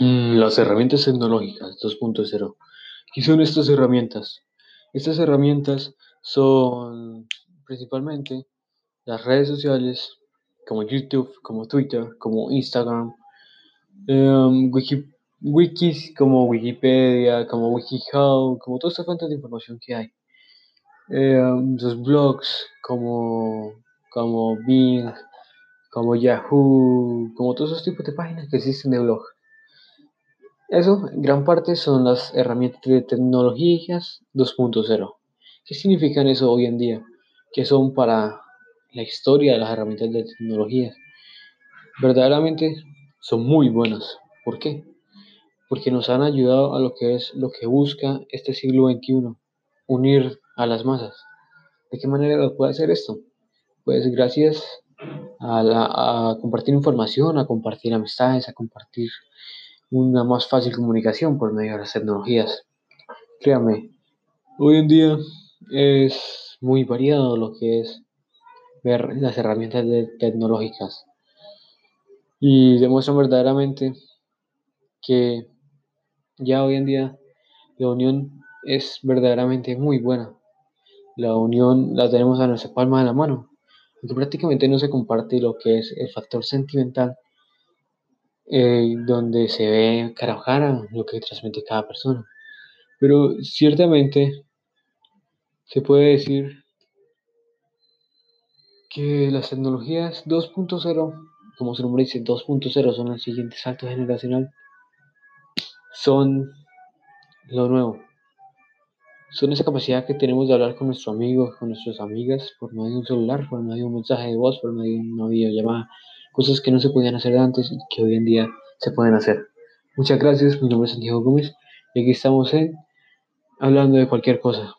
Mm, Las herramientas tecnológicas 2.0. ¿Qué son estas herramientas? Estas herramientas son principalmente las redes sociales como YouTube, como Twitter, como Instagram, em, wiki- wikis como Wikipedia, como WikiHow, como todas estas fuentes de información que hay. Em, los blogs como, como Bing, como Yahoo, como todos esos tipos de páginas que existen de blog. Eso, en gran parte, son las herramientas de tecnologías 2.0. ¿Qué significan eso hoy en día? ¿Qué son para la historia de las herramientas de tecnología? Verdaderamente son muy buenas. ¿Por qué? Porque nos han ayudado a lo que es lo que busca este siglo XXI, unir a las masas. ¿De qué manera lo puede hacer esto? Pues gracias a, la, a compartir información, a compartir amistades, a compartir una más fácil comunicación por medio de las tecnologías. Créame, hoy en día es muy variado lo que es ver las herramientas tecnológicas y demuestran verdaderamente que ya hoy en día la unión es verdaderamente muy buena. La unión la tenemos a nuestra palma de la mano, aunque prácticamente no se comparte lo que es el factor sentimental, eh, donde se ve cara lo que transmite cada persona. Pero ciertamente se puede decir que las tecnologías 2.0, como su nombre dice, 2.0 son el siguiente salto generacional, son lo nuevo. Son esa capacidad que tenemos de hablar con nuestros amigos, con nuestras amigas, por medio de un celular, por medio de un mensaje de voz, por medio de una videollamada. Cosas que no se podían hacer antes y que hoy en día se pueden hacer. Muchas gracias, mi nombre es Santiago Gómez y aquí estamos en Hablando de cualquier cosa.